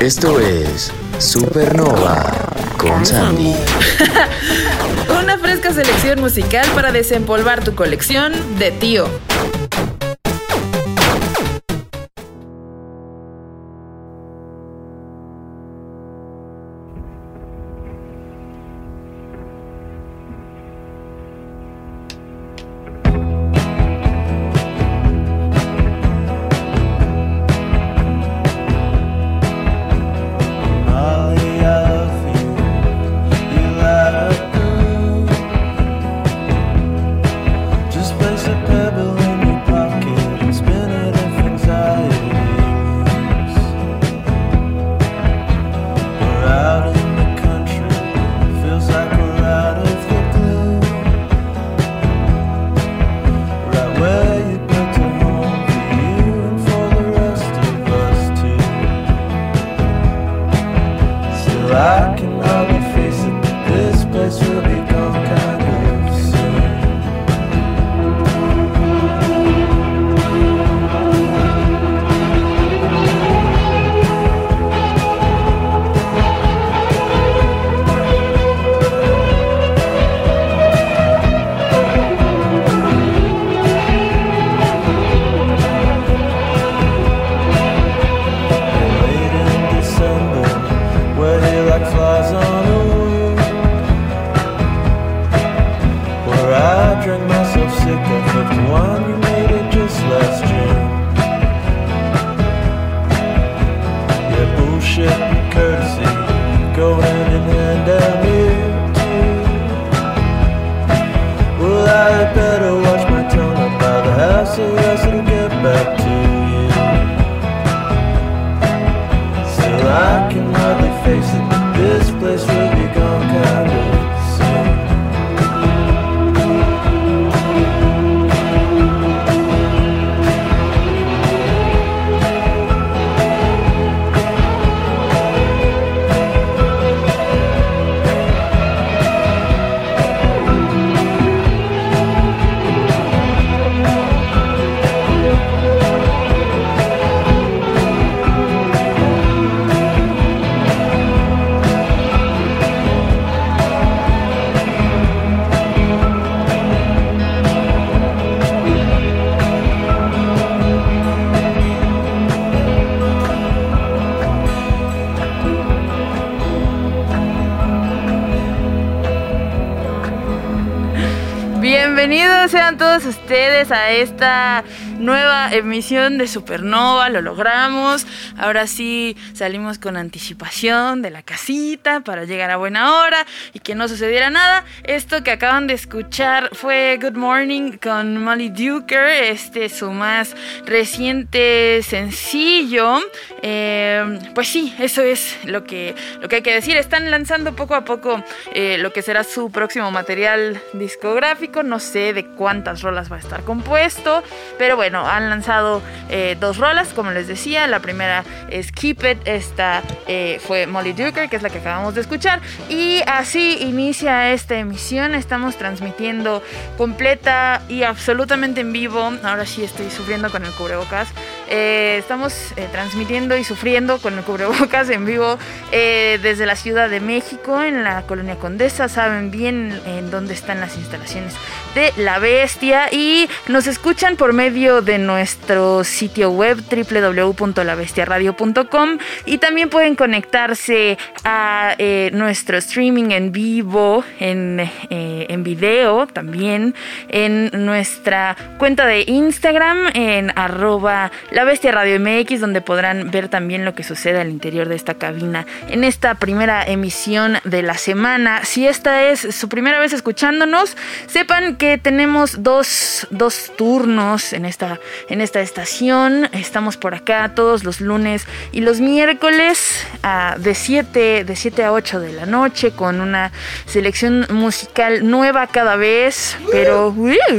Esto es Supernova con Sandy. Una fresca selección musical para desempolvar tu colección de tío. music, the one you made it just last June. Yeah, bullshit and courtesy. A esta nueva emisión de Supernova, lo logramos. Ahora sí salimos con anticipación de la casita para llegar a buena hora y que no sucediera nada. Esto que acaban de escuchar fue Good Morning con Molly Duker, este su más reciente sencillo. Eh, pues sí, eso es lo que, lo que hay que decir. Están lanzando poco a poco eh, lo que será su próximo material discográfico. No sé de cuántas rolas va a estar compuesto, pero bueno, han lanzado eh, dos rolas, como les decía. La primera es Keep It, esta fue Molly Duker, que es la que acabamos de escuchar. Y así inicia esta emisión. Estamos transmitiendo completa y absolutamente en vivo. Ahora sí estoy sufriendo con el cubrebocas. Estamos transmitiendo y sufriendo con el cubrebocas en vivo eh, desde la Ciudad de México, en la Colonia Condesa. Saben bien en dónde están las instalaciones de La Bestia y nos escuchan por medio de nuestro sitio web www.labestiaradio.com y también pueden conectarse a eh, nuestro streaming en vivo, en, eh, en video también, en nuestra cuenta de Instagram, en arroba la bestia radio MX, donde podrán ver también lo que sucede al interior de esta cabina en esta primera emisión de la semana. Si esta es su primera vez escuchándonos, sepan que tenemos dos, turnos en esta, en esta estación. Estamos por acá todos los lunes y los miércoles de, 7, de 7 a 8 de la noche con una selección musical nueva cada vez, pero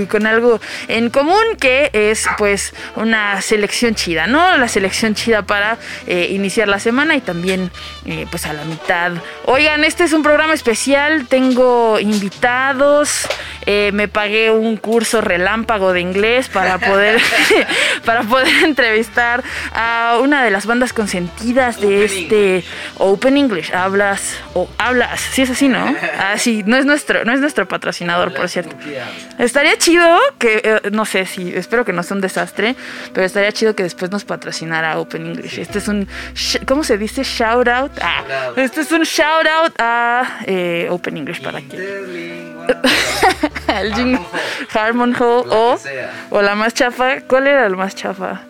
con algo en común que es pues una selección selección chida, ¿no? La selección chida para eh, iniciar la semana y también eh, pues a la mitad. Oigan, este es un programa especial, tengo invitados, eh, me pagué un curso relámpago de inglés para poder, para poder entrevistar a una de las bandas consentidas de este Open English. Hablas o hablas, sí es así, ¿no? Ah, sí, no es nuestro, no es nuestro patrocinador, por cierto. Estaría chido que, no sé si, espero que no sea un desastre, pero estaría chido que después nos patrocinara Open English. Este es un, ¿cómo se dice? Shout out. Ah, este es un shout out a eh, Open English para que. el jingle Harmon Hall o, o la más chafa. ¿Cuál era el más chafa?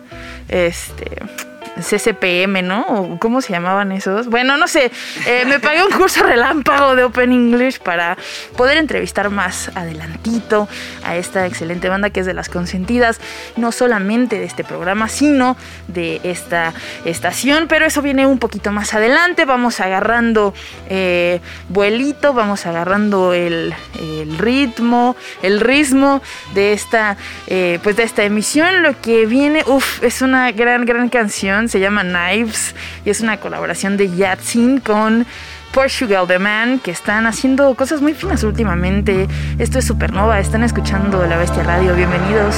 Este. CCPM, ¿no? ¿Cómo se llamaban esos? Bueno, no sé. Eh, me pagué un curso relámpago de Open English para poder entrevistar más adelantito a esta excelente banda que es de las consentidas, no solamente de este programa, sino de esta estación. Pero eso viene un poquito más adelante. Vamos agarrando eh, vuelito, vamos agarrando el, ritmo, el ritmo de esta, eh, pues de esta emisión. Lo que viene, uff, es una gran, gran canción se llama Knives y es una colaboración de Yatsin con Portugal The Man, que están haciendo cosas muy finas últimamente. Esto es Supernova, están escuchando La Bestia Radio, bienvenidos.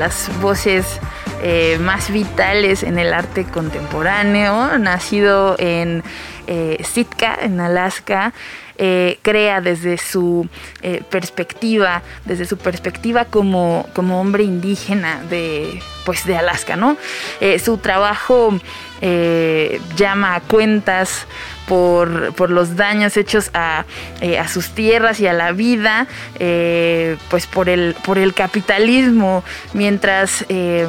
Las voces eh, más vitales en el arte contemporáneo, nacido en Sitka, en Alaska. Crea desde su perspectiva, desde su perspectiva como, como hombre indígena de, pues, de Alaska, ¿no? su trabajo llama a cuentas por, los daños hechos eh, a, sus tierras y a la vida, eh, pues por el, por el capitalismo, mientras eh,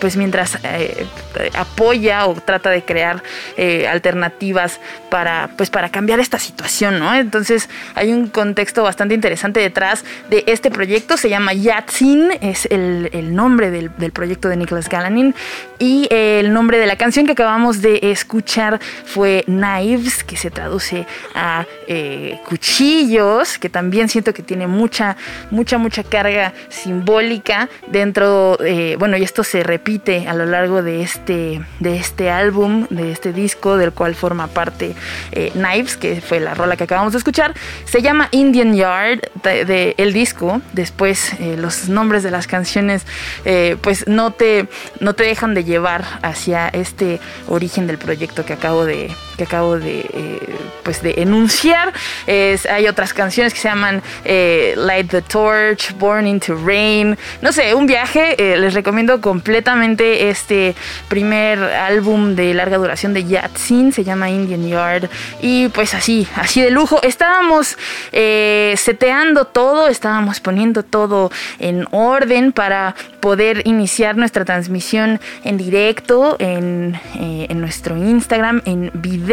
pues mientras eh, apoya o trata de crear eh, alternativas para, pues para cambiar esta situación, ¿no? Entonces hay un contexto bastante interesante detrás de este proyecto, se llama Yatsin, es el, nombre del, proyecto de Nicholas Galanin y el nombre de la canción que acabamos de escuchar fue Knives, que se traduce a eh, cuchillos, que también siento que tiene mucha, mucha, mucha carga simbólica dentro, bueno, y esto se repite a lo largo de este, de este álbum, de este disco, del cual forma parte eh, Knives, que fue la rola que acabamos de escuchar. Se llama Indian Yard de, el disco. Después eh, los nombres de las canciones eh, pues no te, no te dejan de llevar hacia este origen del proyecto que acabo de, que acabo de, pues de enunciar. Es, hay otras canciones que se llaman Light the Torch, Born into Rain. No sé, un viaje. les recomiendo completamente este primer álbum de larga duración de Yatsin, se llama Indian Yard. Y pues así, así de lujo. Estábamos eh, seteando todo, estábamos poniendo todo en orden para poder iniciar nuestra transmisión en directo en, eh, en, nuestro Instagram en video.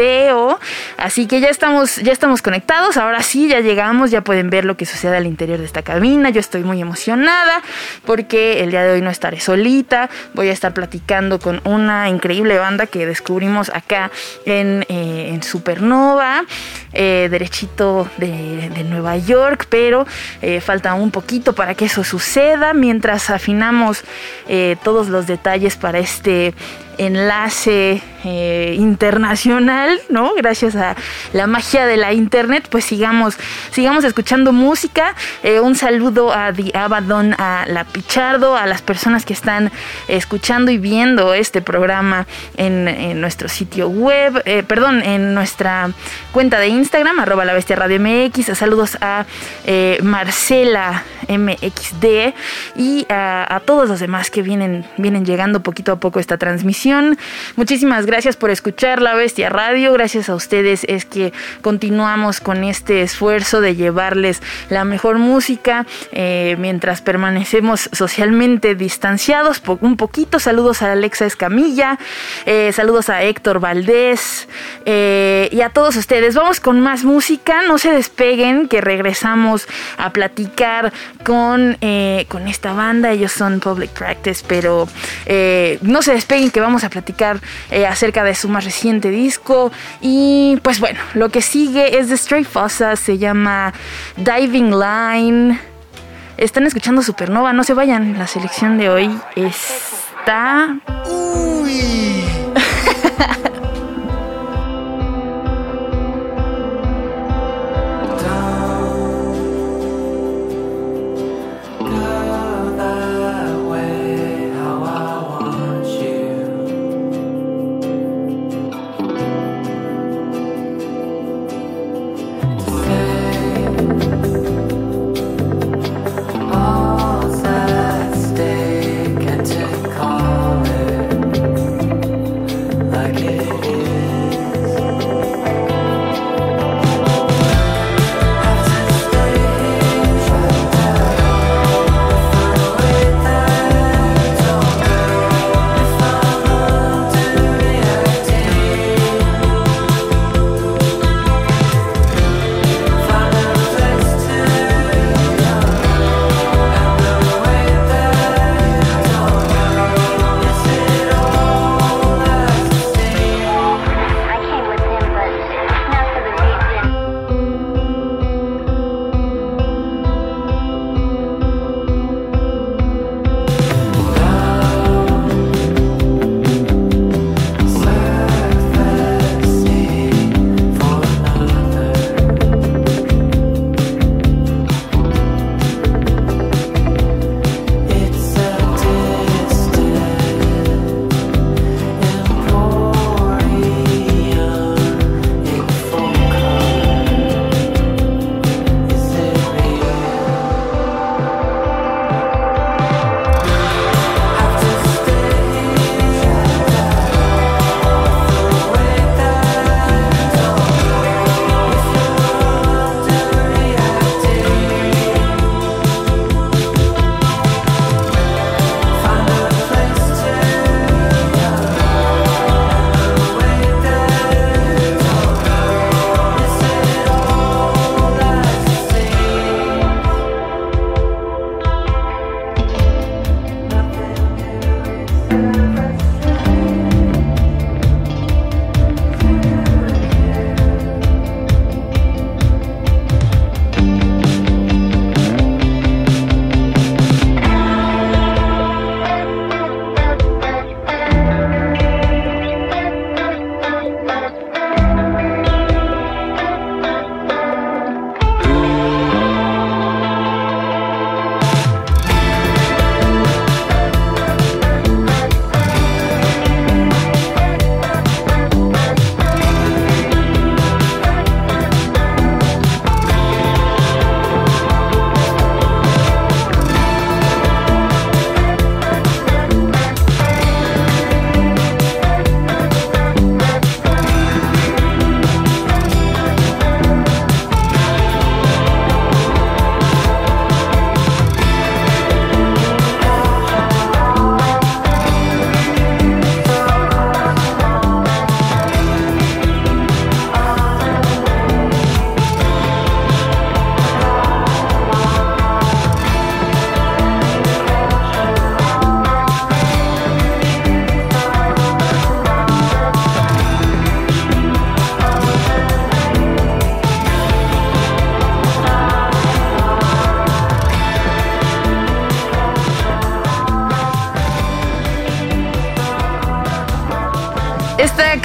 Así que ya estamos, ya estamos conectados. Ahora sí, ya llegamos, ya pueden ver lo que sucede al interior de esta cabina. Yo estoy muy emocionada porque el día de hoy no estaré solita voy a estar platicando con una increíble banda que descubrimos acá en, eh, Supernova, eh, derechito de, Nueva York, pero eh, falta un poquito para que eso suceda mientras afinamos todos los detalles para este enlace eh, internacional, ¿no? Gracias a la magia de la internet, pues sigamos, sigamos escuchando música. Eh, un saludo a The Abaddon, a La Pichardo, a las personas que están escuchando y viendo este programa en, nuestro sitio web, eh, perdón, en nuestra cuenta de Instagram, arroba la bestia radio MX. Saludos a Marcela MXD y a, a, todos los demás que vienen, vienen llegando poquito a poco esta transmisión. Muchísimas gracias por escuchar La Bestia Radio. Gracias a ustedes es que continuamos con este esfuerzo de llevarles la mejor música eh, mientras permanecemos socialmente distanciados un poquito. Saludos a Alexa Escamilla, eh, saludos a Héctor Valdés eh, y a todos ustedes. Vamos con más música. No se despeguen que regresamos a platicar con, con esta banda. Ellos son Public Practice, pero no se despeguen que vamos a platicar acerca de su más reciente disco. Y pues bueno, lo que sigue es de Stray Fossa, se llama Diving Line. Están escuchando Supernova, no se vayan. La selección de hoy está. Uy.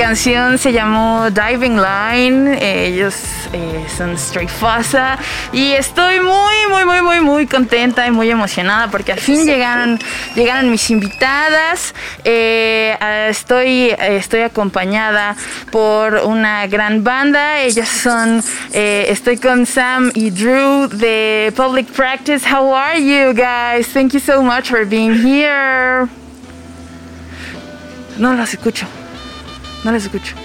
canción se llamó Diving Line. Eh, ellos eh, son Stray Fasa. Y estoy muy, muy, muy, muy, muy contenta y muy emocionada porque al fin llegaron, llegaron mis invitadas. Eh, estoy, estoy acompañada por una gran banda. Ellas son. estoy con Sam y Drew de Public Practice. How are you guys? Thank you so much for being here. No las escucho. No las escucho.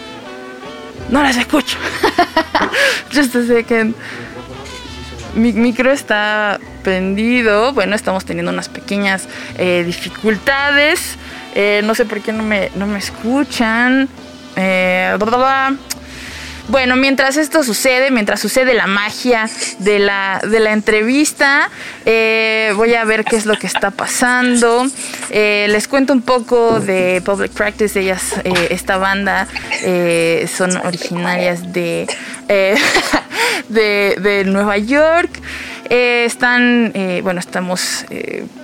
No las escucho. Just a second. Mi micro está prendido. Bueno, estamos teniendo unas pequeñas eh, dificultades. Eh, no sé por qué no me, no me escuchan. Eh, bueno, mientras esto sucede, mientras sucede la magia de la, de la entrevista, eh, voy a ver qué es lo que está pasando. Eh, les cuento un poco de Public Practice. Ellas, eh, esta banda, son originarias de, de, de, Nueva York. están, bueno, estamos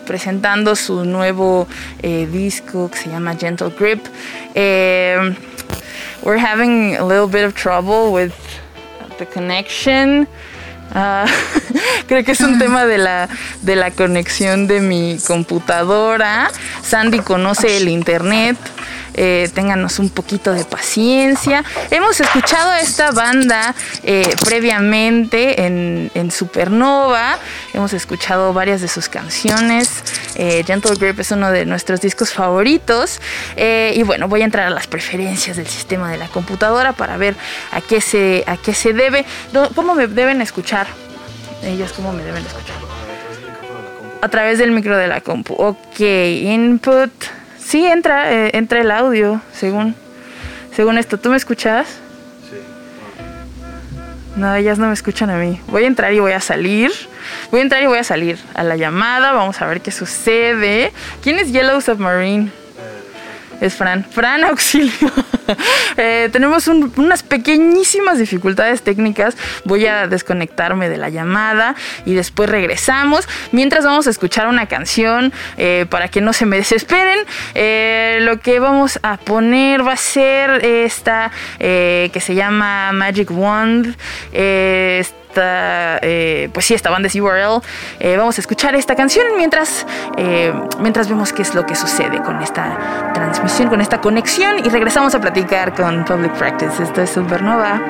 presentando su nuevo disco que se llama Gentle Grip we're having a little bit of trouble with the connection. Uh, creo que es un tema de la, de la conexión de mi computadora. Sandy conoce el internet. Eh, ténganos un poquito de paciencia. Hemos escuchado a esta banda eh, previamente en, Supernova, hemos escuchado varias de sus canciones. Eh, Gentle Grip es uno de nuestros discos favoritos. y bueno, voy a entrar a las preferencias del sistema de la computadora para ver a qué se, a qué se debe. ¿Cómo me deben escuchar? Ellos, ¿cómo me deben escuchar? A través del micro de la compu. Ok, input. Sí, entra, eh, entra el audio, según, según esto. ¿Tú me escuchas? Sí. No, ellas no me escuchan a mí. Voy a entrar y voy a salir. Voy a entrar y voy a salir a la llamada. Vamos a ver qué sucede. ¿Quién es Yellow Submarine? Es Fran. Fran, auxilio. Eh, tenemos unas pequeñísimas dificultades técnicas. Voy a desconectarme de la llamada y después regresamos. Mientras vamos a escuchar una canción eh, para que no se me desesperen. Eh, lo que vamos a poner va a ser esta que se llama Magic Wand. Eh, pues sí, esta banda es URL. Eh, vamos a escuchar esta canción mientras, eh, mientras vemos qué es lo que sucede con esta transmisión, con esta conexión y regresamos a platicar con Public Practice. Esto es Supernova.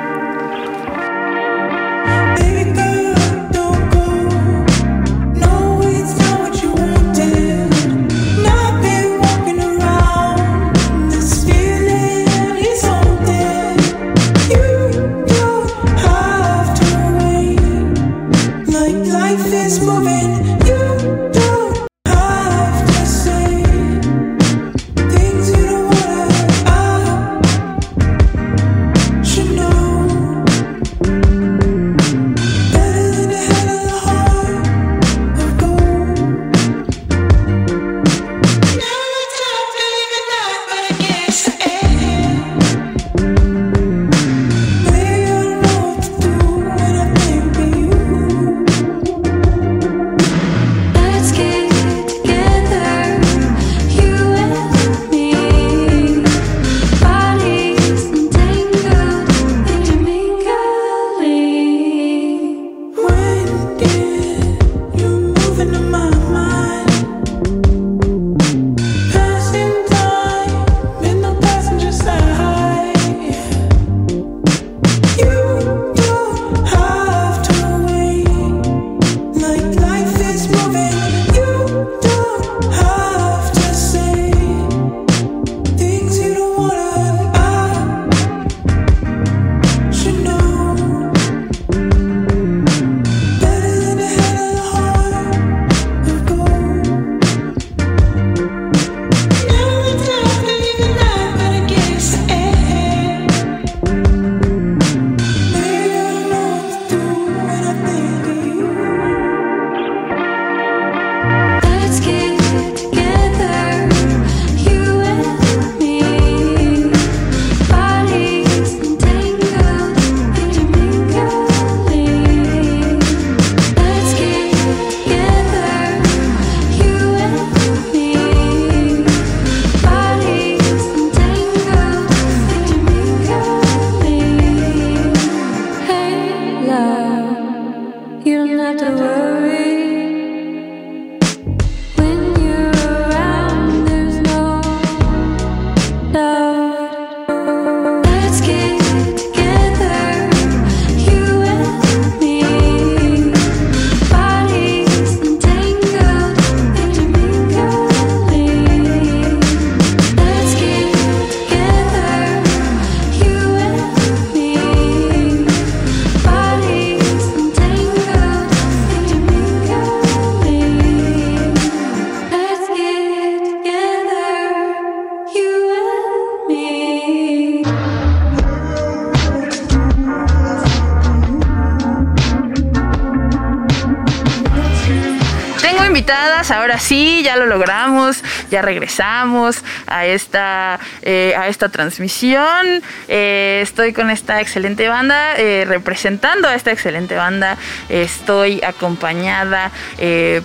Ahora sí, ya lo logramos, ya regresamos a esta, eh, a esta transmisión. Eh, estoy con esta excelente banda, eh, representando a esta excelente banda. Estoy acompañada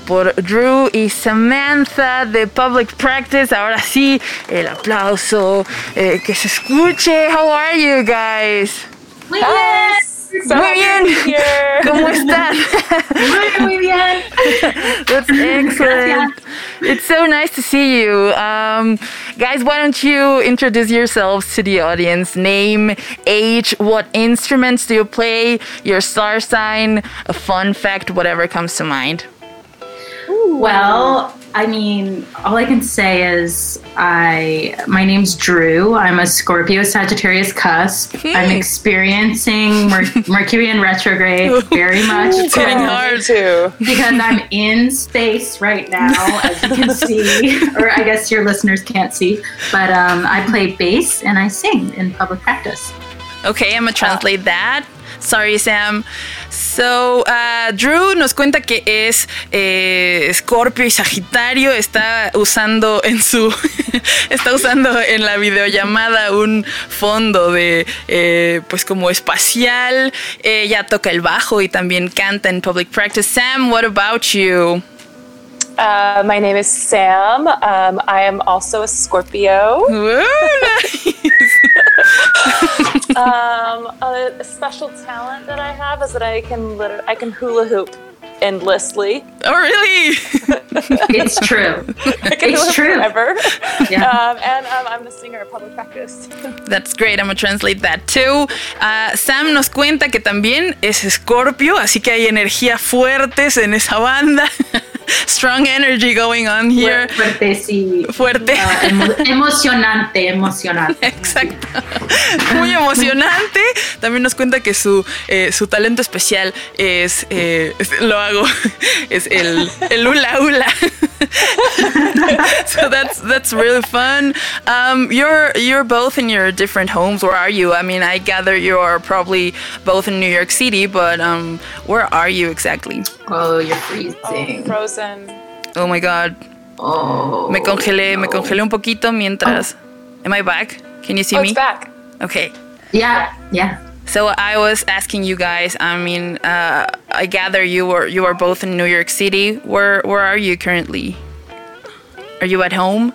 por Drew y Samantha de Public Practice. Ahora sí, el aplauso, que se escuche. How are you guys? So muy bien. ¿Cómo están? muy, muy bien. That's excellent. It's so nice to see you. Um, guys, why don't you introduce yourselves to the audience? Name, age, what instruments do you play, your star sign, a fun fact, whatever comes to mind. Well, I mean, all I can say is I my name's Drew. I'm a Scorpio Sagittarius cusp. Hmm. I'm experiencing Mer- Mercury in retrograde very much. It's hitting hard too. Because I'm in space right now, as you can see, or I guess your listeners can't see. But um, I play bass and I sing in public practice. Okay, I'm gonna translate uh, that. Sorry, Sam. So, uh, Drew nos cuenta que es eh, Scorpio y Sagitario. Está usando en su. está usando en la videollamada un fondo de. Eh, pues como espacial. Ella toca el bajo y también canta en public practice. Sam, what about you? Uh, my name is Sam. Um, I am also a Scorpio. Ooh, nice. um, a, a, special talent that I have is that I can liter- I can hula hoop endlessly. Oh, really? it's true. it's true. Forever. Yeah. Um, and um, I'm the singer of public practice. That's great. I'm gonna translate that too. Uh, Sam nos cuenta que también es Scorpio, así que hay energía fuertes en esa banda. Strong energy going on here. Fuerte, sí. Fuerte. Uh, emo emocionante, emocionante. Exacto. Muy emocionante. También nos cuenta que su, eh, su talento especial es, eh, lo hago, es el, el hula hula. so that's that's really fun. Um, you're you're both in your different homes. Where are you? I mean, I gather you are probably both in New York City, but um, where are you exactly? Oh, you're freezing. Oh, frozen. Oh my god. Oh. Me congelé, no. me congelé un poquito mientras. Oh. Am I back? Can you see oh, me? It's back. Okay. Yeah. Yeah. So I was asking you guys. I mean, uh, I gather you were you are both in New York City. Where where are you currently? Are you at home?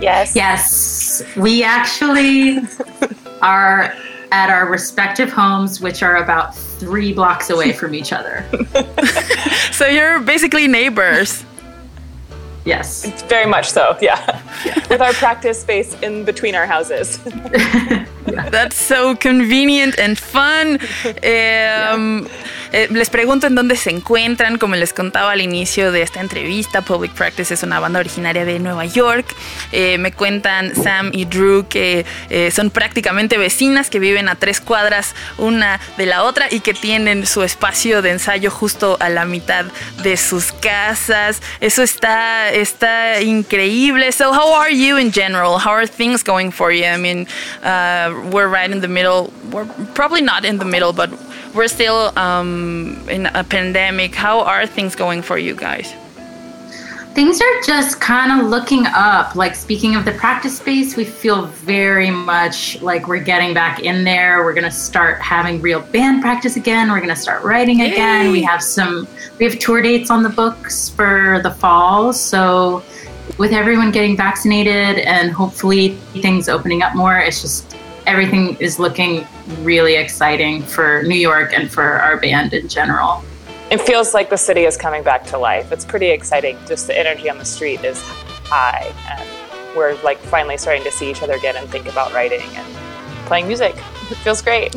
Yes. Yes. We actually are at our respective homes, which are about three blocks away from each other. so you're basically neighbors. Yes. Very much so, yeah. With our practice space in between our houses. That's so convenient and fun. Um, yeah. Eh, les pregunto en dónde se encuentran. Como les contaba al inicio de esta entrevista, Public Practice es una banda originaria de Nueva York. Eh, me cuentan Sam y Drew que eh, son prácticamente vecinas que viven a tres cuadras una de la otra y que tienen su espacio de ensayo justo a la mitad de sus casas. Eso está, está increíble. So, how are you in general? How are things going for you? I mean, uh, we're right in the middle. We're probably not in the middle, but we're still um, in a pandemic. How are things going for you guys? Things are just kind of looking up. Like, speaking of the practice space, we feel very much like we're getting back in there. We're going to start having real band practice again. We're going to start writing Yay. again. We have some, we have tour dates on the books for the fall. So, with everyone getting vaccinated and hopefully things opening up more, it's just everything is looking really exciting for New York and for our band in general. It feels like the city is coming back to life. It's pretty exciting. Just the energy on the street is high, and we're like finally starting to see each other again and think about writing and playing music. It feels great.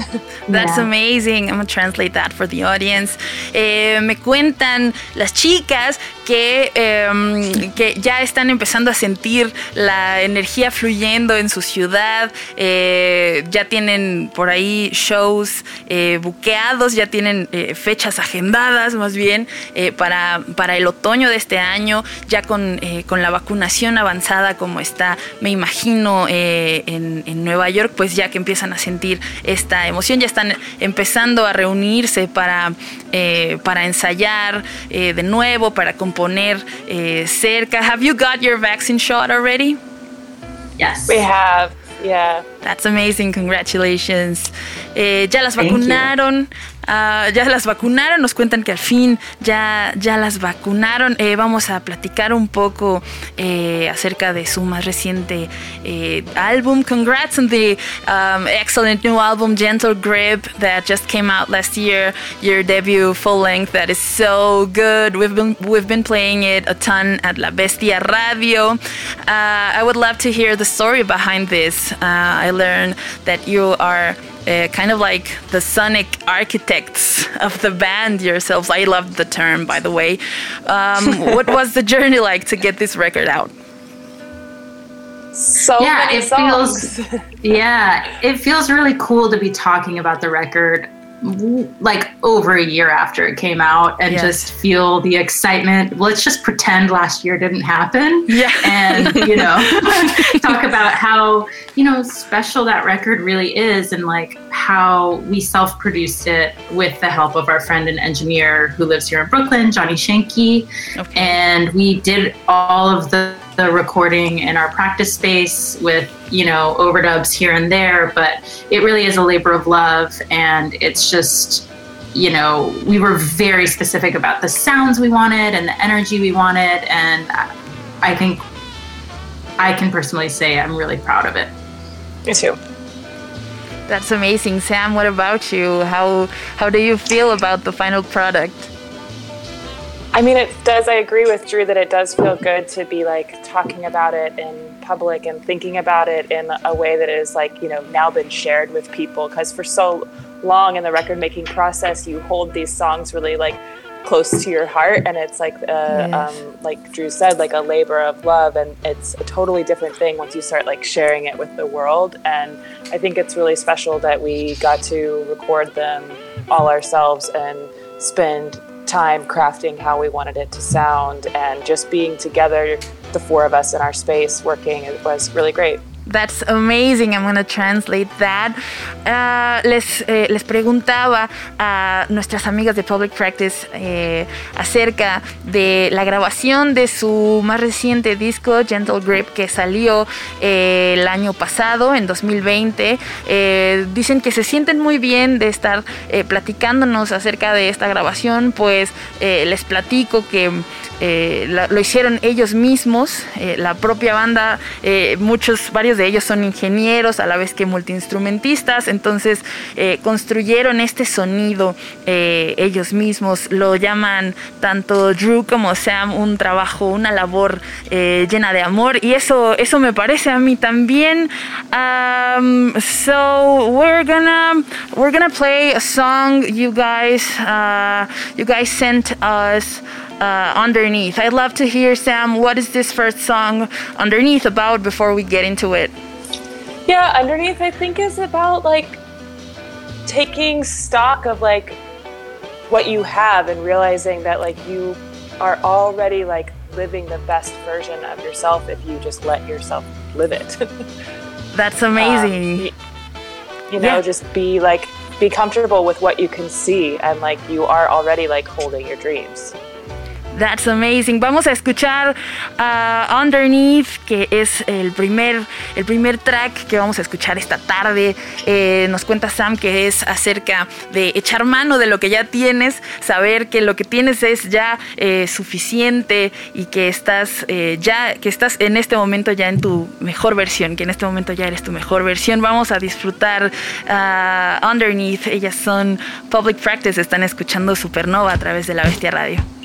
That's yeah. amazing. I'm gonna translate that for the audience. Eh, me cuentan las chicas que, eh, que ya están empezando a sentir la energía fluyendo en su ciudad. Eh, ya tienen por ahí shows eh, buqueados, ya tienen eh, fechas agendadas más bien eh, para, para el otoño de este año, ya con, con la vacunación avanzada como está, me imagino, en, en Nueva York, pues ya que empiezan a sentir sentir esta emoción, ya están empezando a reunirse para, eh, para ensayar eh, de nuevo, para componer eh, cerca. Have you got your vaccine shot already? Yes. We have. Yeah. That's amazing. Congratulations. Eh, ya las vacunaron. Uh, ya las vacunaron, nos cuentan que al fin ya, ya las vacunaron. Eh, vamos a platicar un poco eh, acerca de su más reciente eh, álbum. Congrats on the um, excellent new album, Gentle Grip, that just came out last year. Your debut full length, that is so good. We've been we've been playing it a ton at La Bestia Radio. Uh, I would love to hear the story behind this. Uh, I learned that you are uh, kind of like the sonic architects of the band yourselves. I love the term, by the way. Um, what was the journey like to get this record out? So yeah, many it songs. feels yeah, it feels really cool to be talking about the record w- like over a year after it came out and Yes. just feel the excitement. Let's just pretend last year didn't happen. Yeah. And, you know, talk about how, you know, special that record really is and like how we self-produced it with the help of our friend and engineer who lives here in Brooklyn, Johnny Shanky Okay. and we did all of the, the recording in our practice space with you know overdubs here and there but it really is a labor of love and it's just you know we were very specific about the sounds we wanted and the energy we wanted and I- i think i can personally say i'm really proud of it Me too. That's amazing, Sam. What about you? How how do you feel about the final product? I mean, it does. I agree with Drew that it does feel good to be like talking about it in public and thinking about it in a way that is like, you know, now been shared with people. Because for so long in the record making process, you hold these songs really like close to your heart. And it's like, uh, Yes. um, like Drew said, like a labor of love. And it's a totally different thing once you start like sharing it with the world. And I think it's really special that we got to record them all ourselves and spend time crafting how we wanted it to sound and just being together the four of us in our space working it was really great That's amazing. I'm gonna translate that. Ah, les, eh, les preguntaba a nuestras amigas de Public Practice eh, acerca de la grabación de su más reciente disco, Gentle Grip, que salió eh, el año pasado, en 2020. Eh, dicen que se sienten muy bien de estar eh, platicándonos acerca de esta grabación, pues eh, les platico que la- lo hicieron ellos mismos, la propia banda, muchos, varios ellos son ingenieros a la vez que multiinstrumentistas, entonces eh, construyeron este sonido eh, ellos mismos, lo llaman tanto Drew como Sam un trabajo, una labor eh, llena de amor y eso, eso me parece a mí también. Um, so we're gonna we're gonna play a song you guys uh, you guys sent us uh, underneath. I'd love to hear Sam. What is this first song underneath about before we get into it? yeah underneath i think is about like taking stock of like what you have and realizing that like you are already like living the best version of yourself if you just let yourself live it That's Um, amazing. y- you know Yeah. just be like be comfortable with what you can see and like you are already like holding your dreams That's amazing. Vamos a escuchar uh, Underneath, que es el primer, el primer track que vamos a escuchar esta tarde. Eh, nos cuenta Sam que es acerca de echar mano de lo que ya tienes, saber que lo que tienes es ya eh, suficiente y que estás eh, ya, que estás en este momento ya en tu mejor versión, que en este momento ya eres tu mejor versión. Vamos a disfrutar uh, Underneath. Ellas son Public Practice, están escuchando Supernova a través de la Bestia Radio.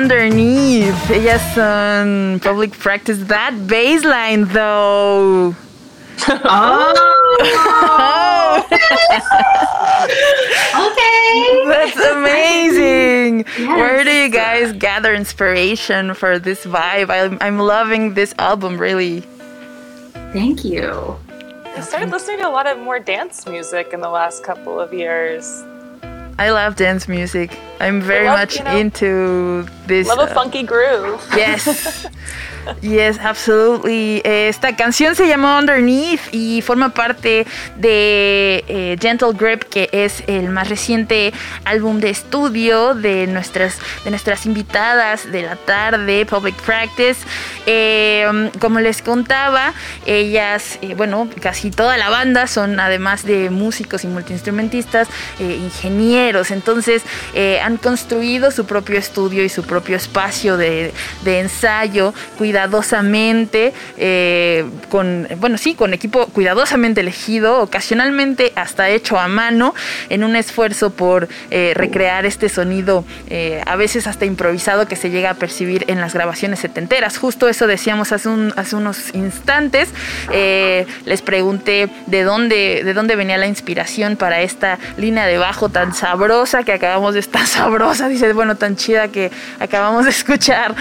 Underneath. Yes, son Public Practice. That baseline, though. Oh. oh. okay. That's amazing. Yes. Where do you guys gather inspiration for this vibe? I'm, I'm loving this album, really. Thank you. I started listening to a lot of more dance music in the last couple of years. I love dance music. I'm very love, much you know, into this. Love a uh, funky groove. Yes. Yes, absolutely. Esta canción se llama Underneath y forma parte de eh, Gentle Grip, que es el más reciente álbum de estudio de nuestras, de nuestras invitadas de la tarde, Public Practice. Eh, como les contaba, ellas, eh, bueno, casi toda la banda son además de músicos y multiinstrumentistas, eh, ingenieros. Entonces eh, han construido su propio estudio y su propio espacio de, de ensayo cuidadosamente, eh, con, bueno, sí, con equipo cuidadosamente elegido, ocasionalmente hasta hecho a mano, en un esfuerzo por eh, recrear este sonido, eh, a veces hasta improvisado que se llega a percibir en las grabaciones setenteras. Justo eso decíamos hace, hace unos instantes. Les pregunté de dónde, de dónde venía la inspiración para esta línea de bajo tan sabrosa que acabamos de estar sabrosa, dice, bueno, tan chida que acabamos de escuchar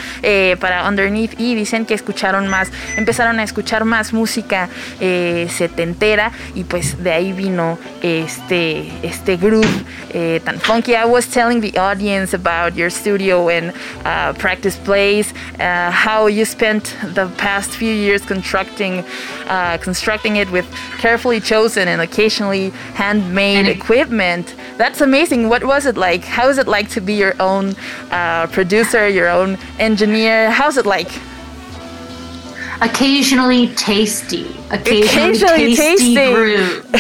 para Underneath y dicen que escucharon más, empezaron a escuchar más música eh, setentera y pues de ahí vino este, este groove eh, tan funky. I was telling the audience about your studio and uh, practice plays, uh, how you spent the past few years constructing, uh, constructing it with carefully chosen and occasionally handmade And equipment. That's amazing. What was it like? How is it like to be your own uh, producer, your own engineer? How's it like? Occasionally tasty. Occasionally, Occasionally tasty, tasty. groove.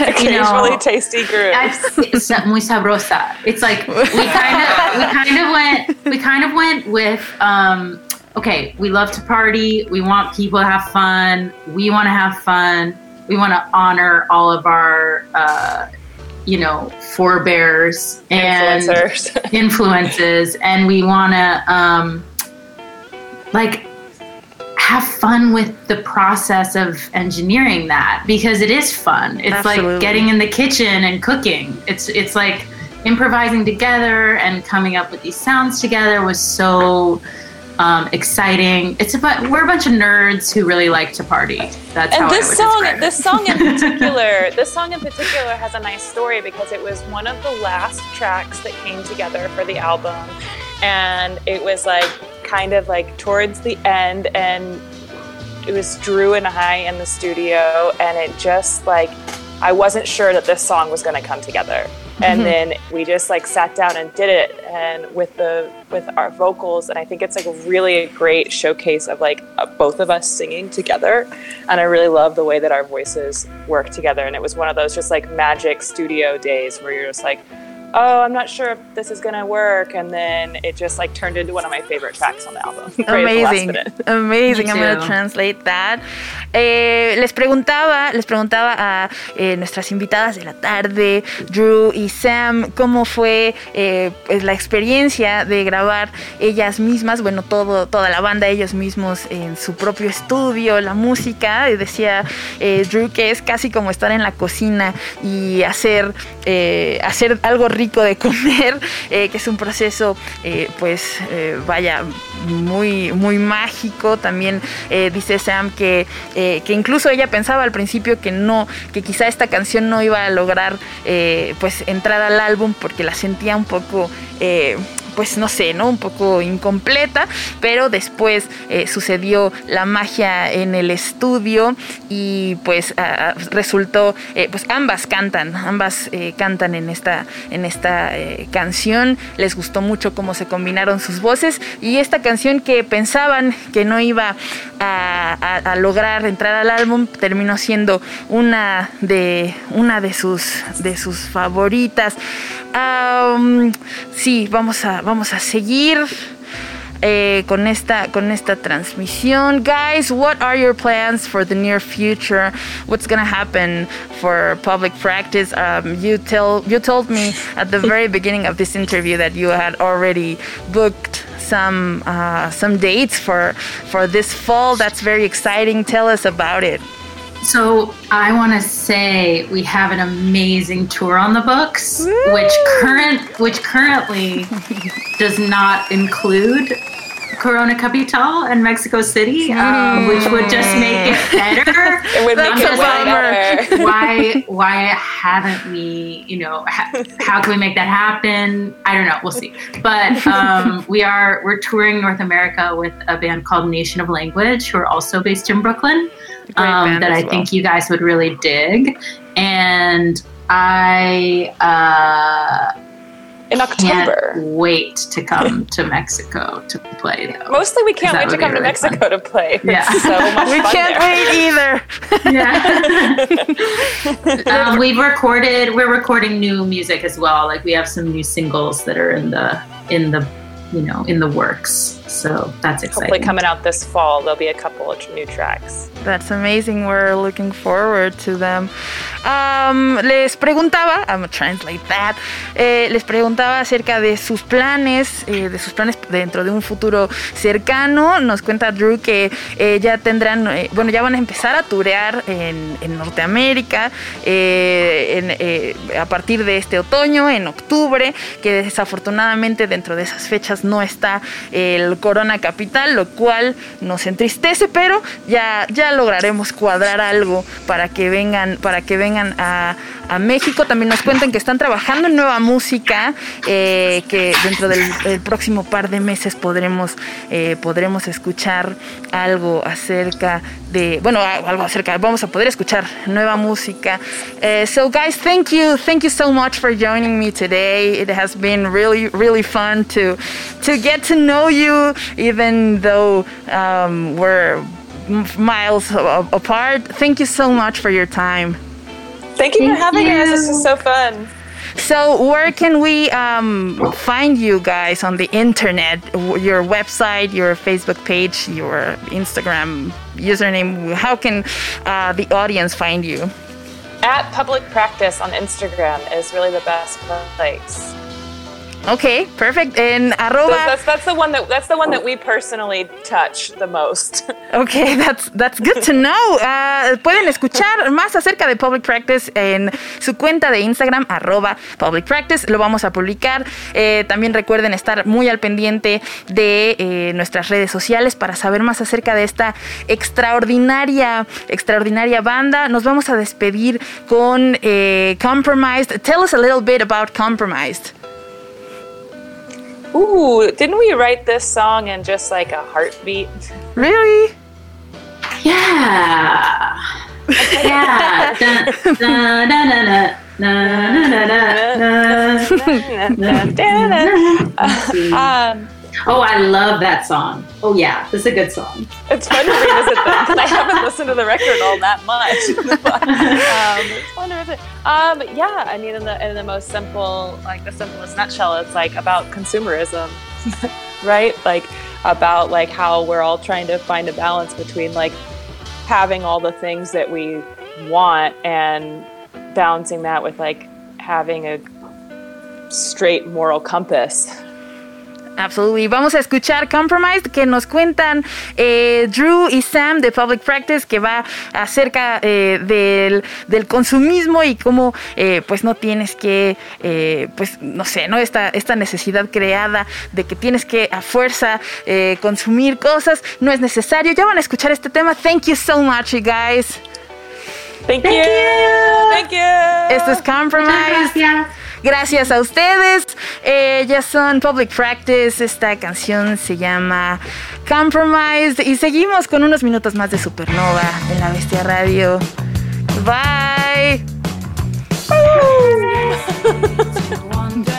Occasionally know, tasty groove. It's, muy sabrosa. It's like we kind of we kind of went we kind of went with um okay, we love to party, we want people to have fun, we want to have fun, we want to honor all of our uh you know, forebears and Influencers. influences and we want to um like have fun with the process of engineering that because it is fun. It's Absolutely. like getting in the kitchen and cooking. It's it's like improvising together and coming up with these sounds together was so um, exciting. It's about we're a bunch of nerds who really like to party. That's how and I this would song this song in particular this song in particular has a nice story because it was one of the last tracks that came together for the album. And it was like kind of like towards the end and it was drew and i in the studio and it just like i wasn't sure that this song was going to come together. And mm-hmm. then we just like sat down and did it and with the with our vocals and i think it's like a really great showcase of like both of us singing together. And i really love the way that our voices work together and it was one of those just like magic studio days where you're just like oh i'm not sure if this is going to work and then it just like turned into one of my favorite tracks on the album Amazing, amazing. I'm gonna too. translate that. Eh, les preguntaba, les preguntaba a eh, nuestras invitadas de la tarde, Drew y Sam, cómo fue eh, pues, la experiencia de grabar ellas mismas, bueno, todo, toda la banda, ellos mismos en su propio estudio, la música. Y decía eh, Drew que es casi como estar en la cocina y hacer, eh, hacer algo rico de comer, eh, que es un proceso, eh, pues, eh, vaya, muy, muy mágico. También dice Sam que, que incluso ella pensaba al principio que no, que quizá esta canción no iba a lograr, pues, entrar al álbum porque la sentía un poco... pues no sé, ¿no? Un poco incompleta, pero después eh, sucedió la magia en el estudio y pues resultó, eh, pues ambas cantan, ambas eh, cantan en esta, en esta eh, canción, les gustó mucho cómo se combinaron sus voces y esta canción que pensaban que no iba a, a- a lograr entrar al álbum terminó siendo una de, una de, sus, de sus favoritas. Am, sí, vamos a, vamos a seguir eh, con, esta, con esta transmisión. Guys, what are your plans for the near future? What's going to happen for public practice? Um, you, tell, you told me at the very beginning of this interview that you had already booked some uh, some dates for for this fall. That's very exciting. Tell us about it. So I want to say we have an amazing tour on the books, Woo! which current which currently does not include Corona Capital and Mexico City, um, which would just make it better. It would make That's it way better. why why haven't we you know ha- how can we make that happen i don't know we'll see but um, we are we're touring north america with a band called nation of language who are also based in brooklyn um, that i well. think you guys would really dig and i uh, In can't October. wait to come to mexico to play though Mostly we can't wait to would be come to really Mexico to play. Yeah. It's so much We fun can't there. wait either. yeah. um, we've recorded. We're recording new music as well. Like we have some new singles that are in the in the you know in the works. So that's Hopefully exciting. coming out this fall, there'll be a couple of new tracks. That's amazing. We're looking forward to them. Um, les preguntaba, I'm gonna translate that. eh, les preguntaba acerca de sus planes, eh, de sus planes dentro de un futuro cercano. Nos cuenta Drew que eh, ya tendrán, eh, bueno, ya van a empezar a turear en, en Norteamérica eh, en, eh, a partir de este otoño, en octubre, que desafortunadamente dentro de esas fechas no está el Corona Capital, lo cual nos entristece, pero ya, ya lograremos cuadrar algo para que vengan, para que vengan a, a México. También nos cuentan que están trabajando en nueva música, eh, que dentro del el próximo par de meses podremos, eh, podremos escuchar algo acerca de, bueno, algo acerca, vamos a poder escuchar nueva música. Eh, so guys, thank you, thank you so much for joining me today. It has been really, really fun to to get to know you, even though um, we're miles apart. Thank you so much for your time. Thank you for Thank having us. This you. is so fun. So, where can we um, find you guys on the internet? Your website, your Facebook page, your Instagram username. How can uh, the audience find you? At Public Practice on Instagram is really the best place. Okay, perfect. That's, arroba. that's, that's the one that that's the one that we personally touch the most. Okay, that's that's good to know. Ah, pueden escuchar más acerca de Public Practice en su cuenta de Instagram arroba Public Practice. Lo vamos a publicar. Eh, también recuerden estar muy al pendiente de eh, nuestras redes sociales para saber más acerca de esta extraordinaria extraordinaria banda. Nos vamos a despedir con eh, Compromised. Tell us a little bit about Compromised. Ooh, didn't we write this song in just like a heartbeat? Really? Yeah. yeah. um, Oh, I love that song. Oh yeah, this is a good song. it's fun to revisit them 'cause I haven't listened to the record all that much. Um, it's fun to revisit. Um, yeah, I mean, in the in the most simple, like the simplest nutshell, it's like about consumerism, right? Like about like how we're all trying to find a balance between like having all the things that we want and balancing that with like having a straight moral compass. Absolutely. Vamos a escuchar Compromised que nos cuentan eh, Drew y Sam de Public Practice que va acerca eh, del, del consumismo y cómo eh, pues no tienes que, eh, pues no sé, ¿no? Esta, esta necesidad creada de que tienes que a fuerza eh, consumir cosas no es necesario. Ya van a escuchar este tema. Thank you so much, you guys. Thank, you. Thank you. Esto es Compromised. Gracias. Gracias a ustedes. Eh, ya son Public Practice. Esta canción se llama Compromised. Y seguimos con unos minutos más de Supernova en la Bestia Radio. Bye.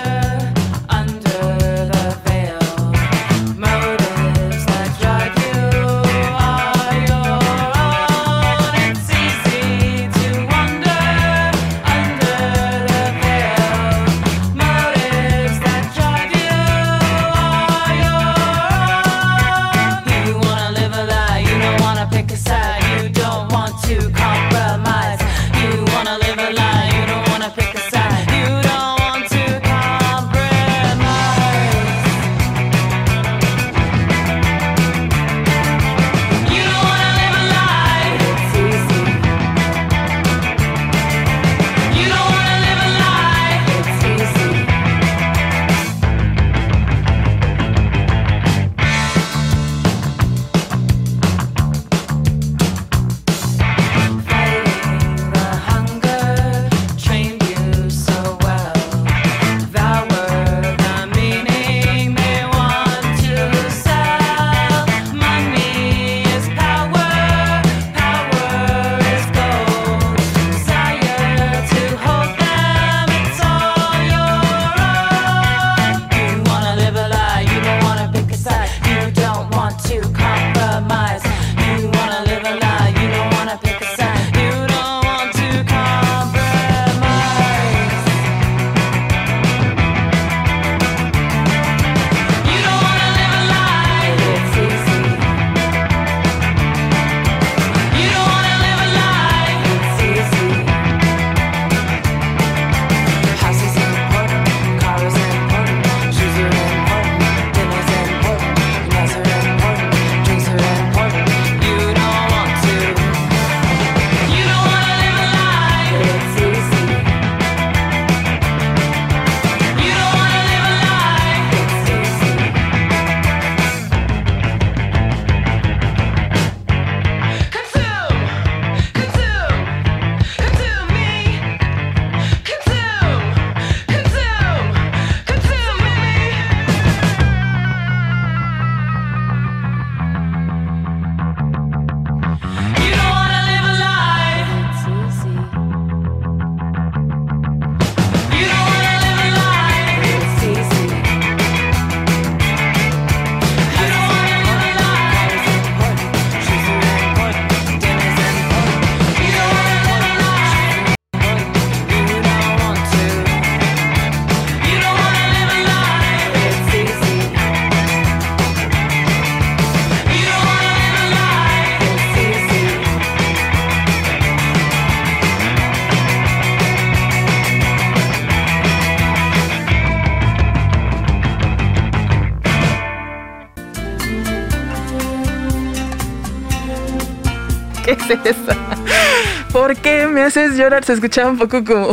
¿Por qué me haces llorar? Se escuchaba un poco como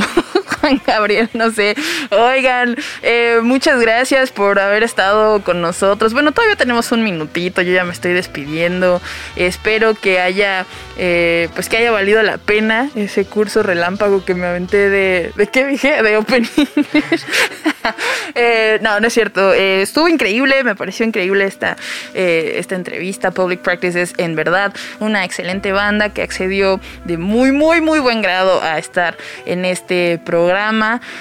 Gabriel, no sé. Oigan, eh, muchas gracias por haber estado con nosotros. Bueno, todavía tenemos un minutito, yo ya me estoy despidiendo. Espero que haya, eh, pues que haya valido la pena ese curso relámpago que me aventé de, ¿de qué dije? De opening. Eh, no, no es cierto. Eh, estuvo increíble, me pareció increíble esta, esta entrevista. Public Practice es en verdad una excelente banda que accedió de muy, muy, muy buen grado a estar en este programa.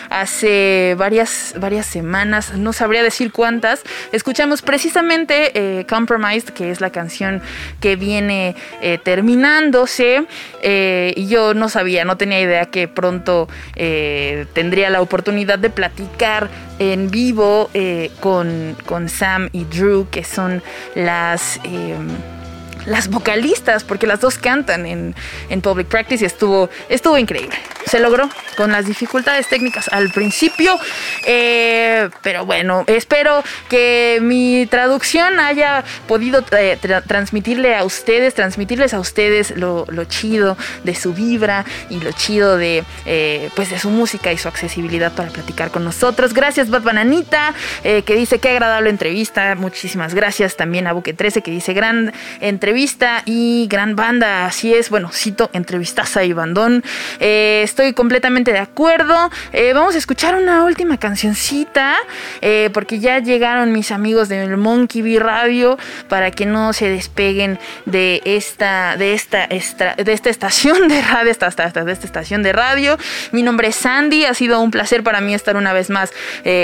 Hace varias, varias semanas, no sabría decir cuántas, escuchamos precisamente Compromised, que es la canción que viene terminándose. y yo no sabía, no tenía idea que pronto tendría la oportunidad de platicar en vivo eh, con, con, Sam y Drew, que son las... Las vocalistas, porque las dos cantan en, en, Public Practice estuvo, estuvo increíble. Se logró con las dificultades técnicas al principio, eh, pero bueno, espero que mi traducción haya podido eh, transmitirle a ustedes, transmitirles a ustedes lo, lo, chido de su vibra y lo chido de, eh, pues de su música y su accesibilidad para platicar con nosotros. Gracias, Bad Bananita, que dice qué agradable entrevista. Muchísimas gracias también a Buque 13, que dice gran entrevista entrevista y gran banda, así es, bueno, cito entrevistaza y bandón. Eh, estoy completamente de acuerdo. Eh, vamos a escuchar una última cancioncita, eh, porque ya llegaron mis amigos del Monkey Bee Radio para que no se despeguen de esta, de esta, de esta estación de radio, esta, esta, de esta estación de radio. Mi nombre es Sandy, ha sido un placer para mí estar una vez más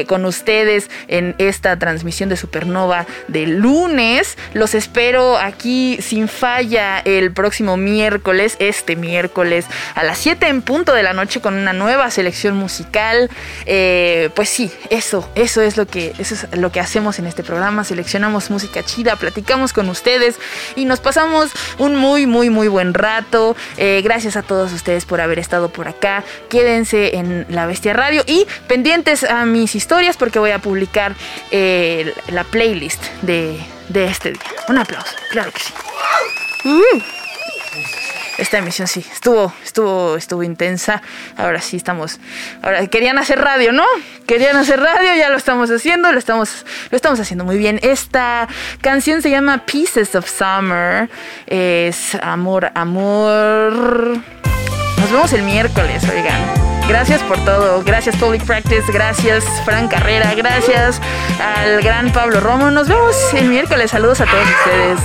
con ustedes en esta transmisión de Supernova de lunes. Los espero aquí sin falla el próximo miércoles, este miércoles, a las 7 en punto de la noche con una nueva selección musical. Eh, pues sí, eso, eso es lo que, eso es lo que hacemos en este programa. Seleccionamos música chida, platicamos con ustedes y nos pasamos un muy, muy, muy buen rato. Eh, gracias a todos ustedes por haber estado por acá. Quédense en La Bestia Radio y pendientes a mis historias porque voy a publicar eh, la playlist de de este día. Un aplauso, claro que sí. Uh. esta emisión sí, estuvo, estuvo, estuvo intensa. Ahora sí estamos. Ahora querían hacer radio, ¿no? Querían hacer radio, ya lo estamos haciendo, lo estamos, lo estamos haciendo muy bien. Esta canción se llama Pieces of Summer. Es amor, amor. Nos vemos el miércoles, oigan. Gracias por todo. Gracias Public Practice. Gracias Fran Carrera. Gracias al gran Pablo Romo. Nos vemos el miércoles. Saludos a todos ustedes.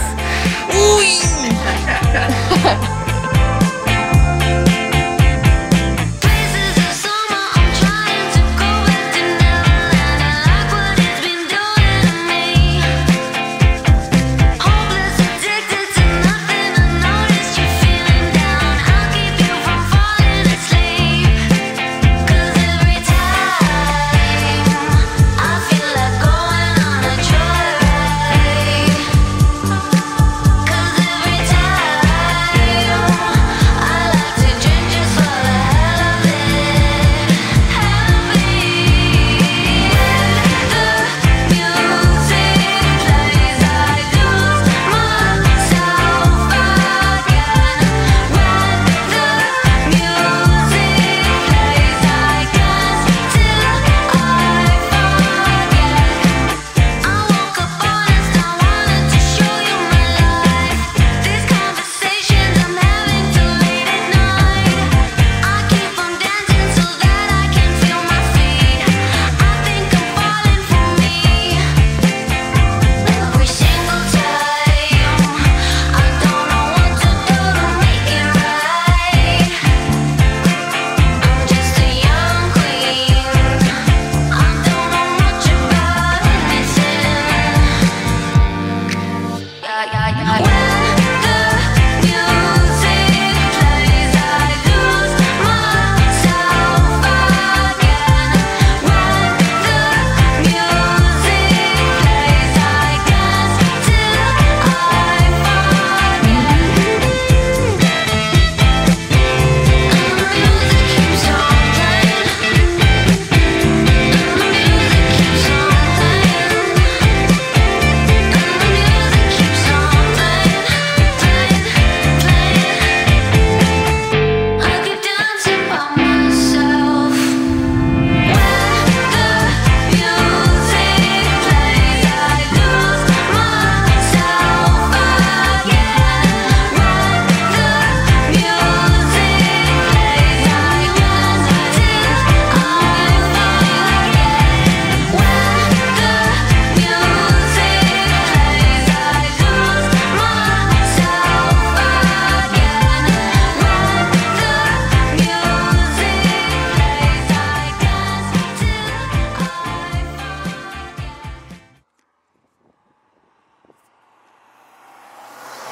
Uy.